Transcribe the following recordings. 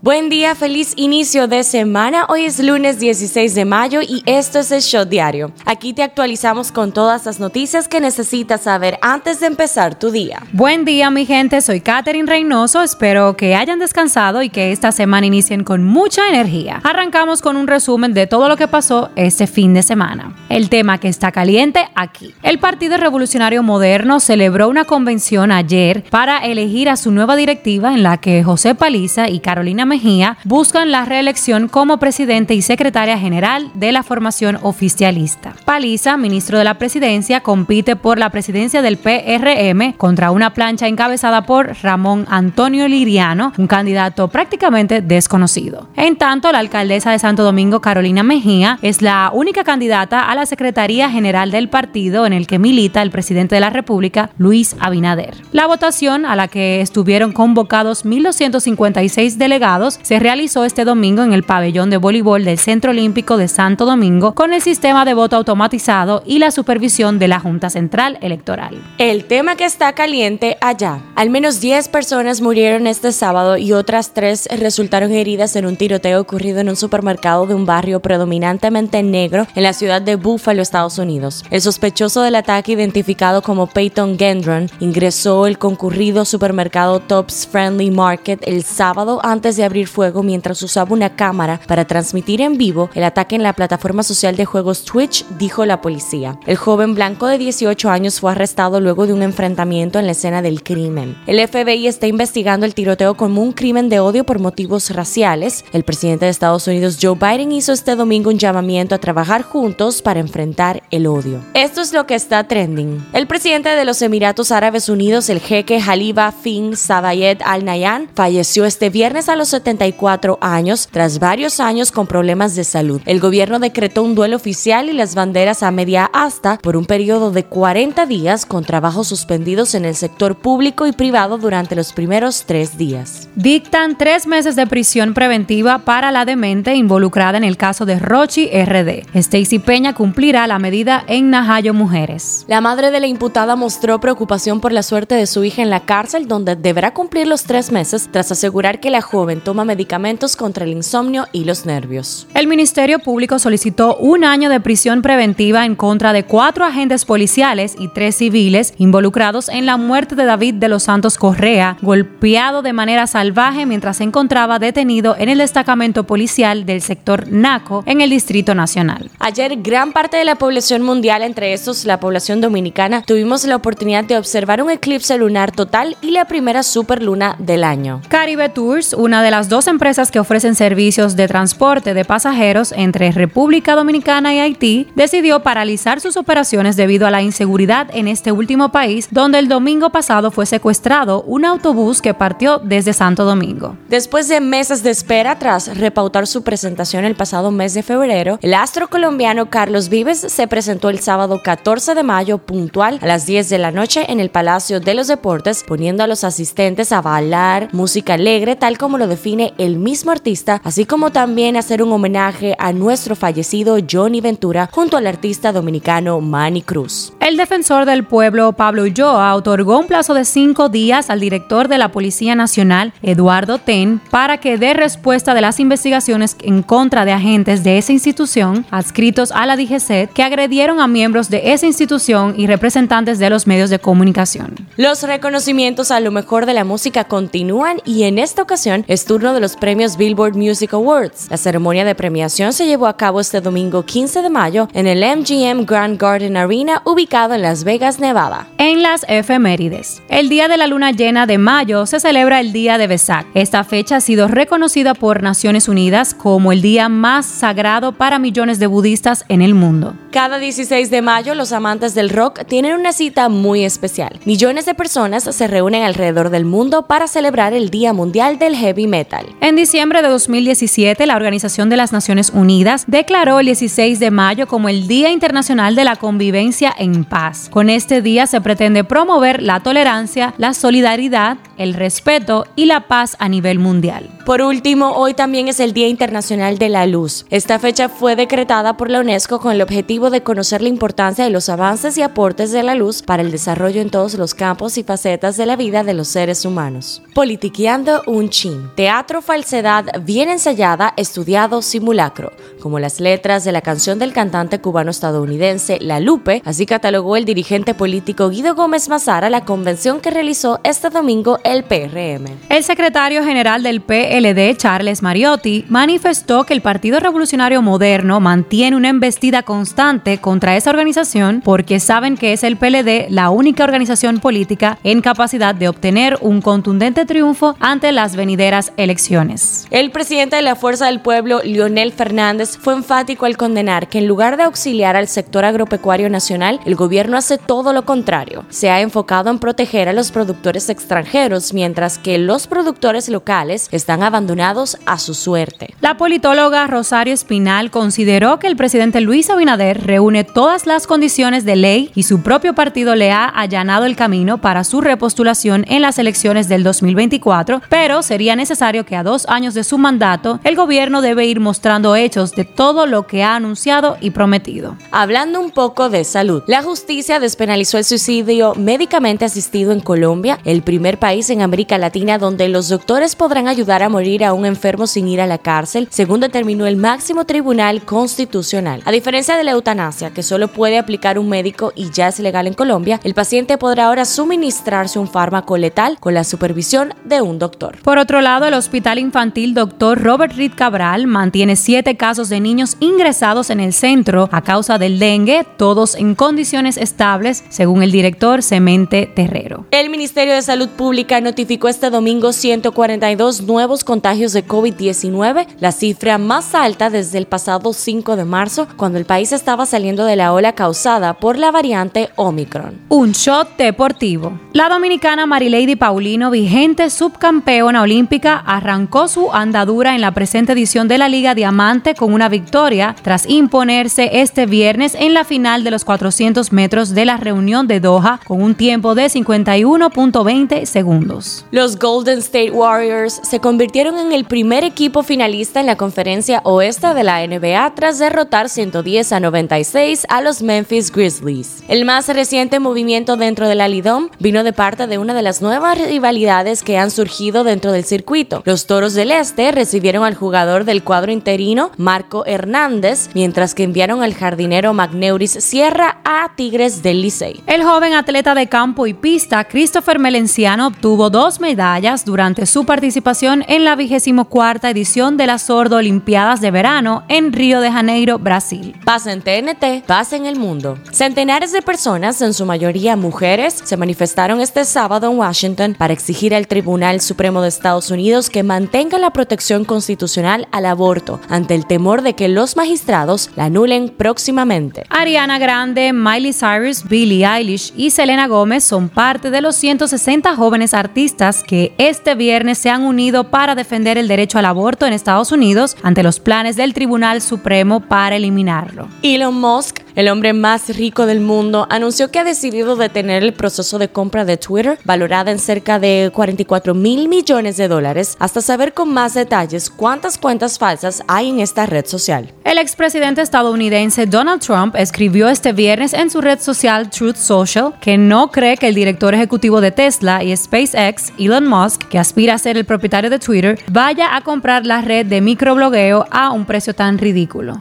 Buen día, feliz inicio de semana. Hoy es lunes 16 de mayo y esto es el Show Diario. Aquí te actualizamos con todas las noticias que necesitas saber antes de empezar tu día. Buen día, mi gente. Soy Katherine Reynoso. Espero que hayan descansado y que esta semana inicien con mucha energía. Arrancamos con un resumen de todo lo que pasó este fin de semana. El tema que está caliente aquí. El Partido Revolucionario Moderno celebró una convención ayer para elegir a su nueva directiva en la que José Paliza y Carolina Mejía buscan la reelección como presidente y secretaria general de la formación oficialista. Paliza, ministro de la presidencia, compite por la presidencia del PRM contra una plancha encabezada por Ramón Antonio Liriano, un candidato prácticamente desconocido. En tanto, la alcaldesa de Santo Domingo, Carolina Mejía, es la única candidata a la Secretaría General del partido en el que milita el presidente de la República, Luis Abinader. La votación, a la que estuvieron convocados 1.256 delegados, se realizó este domingo en el pabellón de voleibol del Centro Olímpico de Santo Domingo con el sistema de voto automatizado y la supervisión de la Junta Central Electoral. El tema que está caliente allá. Al menos 10 personas murieron este sábado y otras 3 resultaron heridas en un tiroteo ocurrido en un supermercado de un barrio predominantemente negro en la ciudad de Buffalo, Estados Unidos. El sospechoso del ataque, identificado como Peyton Gendron, ingresó el concurrido supermercado Tops Friendly Market el sábado antes de abrir fuego mientras usaba una cámara para transmitir en vivo el ataque en la plataforma social de juegos Twitch, dijo la policía. El joven blanco de 18 años fue arrestado luego de un enfrentamiento en la escena del crimen. El FBI está investigando el tiroteo como un crimen de odio por motivos raciales. El presidente de Estados Unidos, Joe Biden, hizo este domingo un llamamiento a trabajar juntos para enfrentar el odio. Esto es lo que está trending. El presidente de los Emiratos Árabes Unidos, el jeque Halifa Fin Sabayed Al Nahyan, falleció este viernes a los 74 años tras varios años con problemas de salud. El gobierno decretó un duelo oficial y las banderas a media asta por un periodo de 40 días con trabajos suspendidos en el sector público y privado durante los primeros tres días. Dictan tres meses de prisión preventiva para la demente involucrada en el caso de Rochi RD. Stacy Peña cumplirá la medida en Najayo Mujeres. La madre de la imputada mostró preocupación por la suerte de su hija en la cárcel, donde deberá cumplir los tres meses tras asegurar que la joven toma medicamentos contra el insomnio y los nervios. El Ministerio Público solicitó un año de prisión preventiva en contra de cuatro agentes policiales y tres civiles involucrados en la muerte de David de los Santos Correa, golpeado de manera salvaje mientras se encontraba detenido en el destacamento policial del sector Naco en el Distrito Nacional. Ayer gran parte de la población mundial, entre estos la población dominicana, tuvimos la oportunidad de observar un eclipse lunar total y la primera superluna del año. Caribe Tours, una de de las dos empresas que ofrecen servicios de transporte de pasajeros entre República Dominicana y Haití, decidió paralizar sus operaciones debido a la inseguridad en este último país, donde el domingo pasado fue secuestrado un autobús que partió desde Santo Domingo. Después de meses de espera tras repautar su presentación el pasado mes de febrero, el astro colombiano Carlos Vives se presentó el sábado 14 de mayo puntual a las 10 de la noche en el Palacio de los Deportes, poniendo a los asistentes a bailar música alegre tal como lo define el mismo artista, así como también hacer un homenaje a nuestro fallecido Johnny Ventura junto al artista dominicano Manny Cruz. El defensor del pueblo Pablo Ulloa otorgó un plazo de cinco días al director de la Policía Nacional, Eduardo Ten, para que dé respuesta de las investigaciones en contra de agentes de esa institución adscritos a la DGCET que agredieron a miembros de esa institución y representantes de los medios de comunicación. Los reconocimientos a lo mejor de la música continúan y en esta ocasión es turno de los premios Billboard Music Awards. La ceremonia de premiación se llevó a cabo este domingo 15 de mayo en el MGM Grand Garden Arena ubicado en Las Vegas, Nevada. En las efemérides. El día de la luna llena de mayo se celebra el Día de Vesak. Esta fecha ha sido reconocida por Naciones Unidas como el día más sagrado para millones de budistas en el mundo. Cada 16 de mayo los amantes del rock tienen una cita muy especial. Millones de personas se reúnen alrededor del mundo para celebrar el Día Mundial del Heavy Metal. En diciembre de 2017, la Organización de las Naciones Unidas declaró el 16 de mayo como el Día Internacional de la Convivencia en Paz. Con este día se pretende promover la tolerancia, la solidaridad el respeto y la paz a nivel mundial. Por último, hoy también es el Día Internacional de la Luz. Esta fecha fue decretada por la UNESCO con el objetivo de conocer la importancia de los avances y aportes de la luz para el desarrollo en todos los campos y facetas de la vida de los seres humanos. Politiqueando un chin. Teatro falsedad bien ensayada, estudiado simulacro. Como las letras de la canción del cantante cubano-estadounidense La Lupe, así catalogó el dirigente político Guido Gómez Mazara la convención que realizó este domingo el PRM. El secretario general del PLD, Charles Mariotti, manifestó que el Partido Revolucionario Moderno mantiene una embestida constante contra esa organización porque saben que es el PLD la única organización política en capacidad de obtener un contundente triunfo ante las venideras elecciones. El presidente de la Fuerza del Pueblo, Lionel Fernández, fue enfático al condenar que en lugar de auxiliar al sector agropecuario nacional, el gobierno hace todo lo contrario. Se ha enfocado en proteger a los productores extranjeros, mientras que los productores locales están abandonados a su suerte. La politóloga Rosario Espinal consideró que el presidente Luis Abinader reúne todas las condiciones de ley y su propio partido le ha allanado el camino para su repostulación en las elecciones del 2024, pero sería necesario que a dos años de su mandato el gobierno debe ir mostrando hechos de todo lo que ha anunciado y prometido. Hablando un poco de salud, la justicia despenalizó el suicidio médicamente asistido en Colombia, el primer país en América Latina donde los doctores podrán ayudar a morir a un enfermo sin ir a la cárcel, según determinó el máximo tribunal constitucional. A diferencia de la eutanasia, que solo puede aplicar un médico y ya es legal en Colombia, el paciente podrá ahora suministrarse un fármaco letal con la supervisión de un doctor. Por otro lado, el Hospital Infantil Dr. Robert Reed Cabral mantiene siete casos de niños ingresados en el centro a causa del dengue, todos en condiciones estables, según el director Semente Terrero. El Ministerio de Salud Pública notificó este domingo 142 nuevos contagios de COVID-19, la cifra más alta desde el pasado 5 de marzo, cuando el país estaba saliendo de la ola causada por la variante Omicron. Un shot deportivo. La dominicana Marilady Paulino, vigente subcampeona olímpica, arrancó su andadura en la presente edición de la Liga Diamante con una victoria tras imponerse este viernes en la final de los 400 metros de la reunión de Doha con un tiempo de 51.20 segundos. Los Golden State Warriors se convirtieron en el primer equipo finalista en la conferencia oeste de la NBA tras derrotar 110 a 96 a los Memphis Grizzlies. El más reciente movimiento dentro de la Lidom vino de parte de una de las nuevas rivalidades que han surgido dentro del circuito. Los Toros del Este recibieron al jugador del cuadro interino, Marco Hernández, mientras que enviaron al jardinero Magneuris Sierra a Tigres del Licey. El joven atleta de campo y pista, Christopher Melenciano, obtuvo dos medallas durante su participación en la 24 edición de las Sordo Olimpiadas de Verano en Río de Janeiro, Brasil. Paz en TNT, paz en el mundo. Centenares de personas, en su mayoría mujeres, se manifestaron este sábado en Washington para exigir al Tribunal Supremo de Estados Unidos que mantenga la protección constitucional al aborto ante el temor de que los magistrados la anulen próximamente. Ariana Grande, Miley Cyrus, Billie Eilish y Selena Gómez son parte de los 160 jóvenes artistas que este viernes se han unido para defender el derecho al aborto en Estados Unidos ante los planes del Tribunal Supremo para eliminarlo. Elon Musk el hombre más rico del mundo, anunció que ha decidido detener el proceso de compra de Twitter, valorada en cerca de 44 mil millones de dólares, hasta saber con más detalles cuántas cuentas falsas hay en esta red social. El expresidente estadounidense Donald Trump escribió este viernes en su red social Truth Social que no cree que el director ejecutivo de Tesla y SpaceX, Elon Musk, que aspira a ser el propietario de Twitter, vaya a comprar la red de microblogueo a un precio tan ridículo.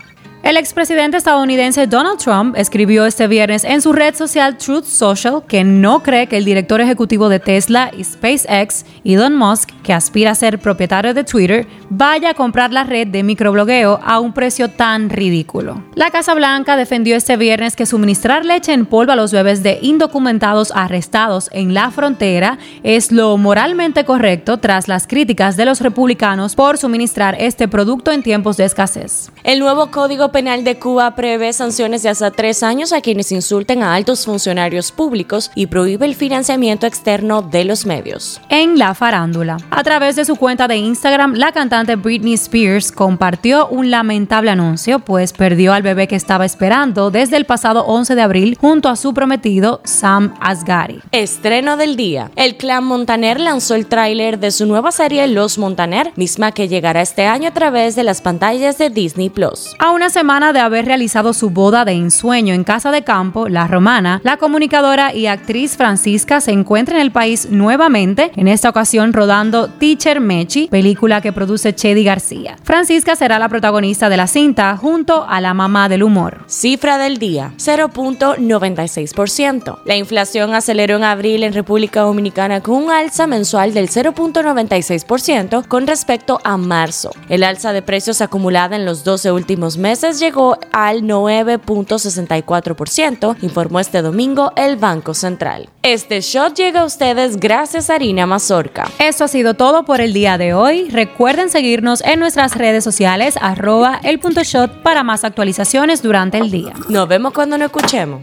El expresidente estadounidense Donald Trump escribió este viernes en su red social Truth Social que no cree que el director ejecutivo de Tesla y SpaceX, Elon Musk, que aspira a ser propietario de Twitter, vaya a comprar la red de microblogueo a un precio tan ridículo. La Casa Blanca defendió este viernes que suministrar leche en polvo a los bebés de indocumentados arrestados en la frontera es lo moralmente correcto tras las críticas de los republicanos por suministrar este producto en tiempos de escasez. El nuevo código Penal de Cuba prevé sanciones de hasta tres años a quienes insulten a altos funcionarios públicos y prohíbe el financiamiento externo de los medios. En la farándula. A través de su cuenta de Instagram, la cantante Britney Spears compartió un lamentable anuncio, pues perdió al bebé que estaba esperando desde el pasado 11 de abril junto a su prometido Sam Asghari. Estreno del día. El clan Montaner lanzó el tráiler de su nueva serie Los Montaner, misma que llegará este año a través de las pantallas de Disney Plus. A una semana de haber realizado su boda de ensueño en casa de campo, La Romana, la comunicadora y actriz Francisca se encuentra en el país nuevamente, en esta ocasión rodando Teacher Mechi, película que produce Chedi García. Francisca será la protagonista de la cinta junto a la mamá del humor. Cifra del día, 0.96%. La inflación aceleró en abril en República Dominicana con un alza mensual del 0.96% con respecto a marzo. El alza de precios acumulada en los 12 últimos meses llegó al 9.64%, informó este domingo el Banco Central. Este shot llega a ustedes gracias a Harina Mazorca. Esto ha sido todo por el día de hoy. Recuerden seguirnos en nuestras redes sociales arroba el punto shot para más actualizaciones durante el día. Nos vemos cuando nos escuchemos.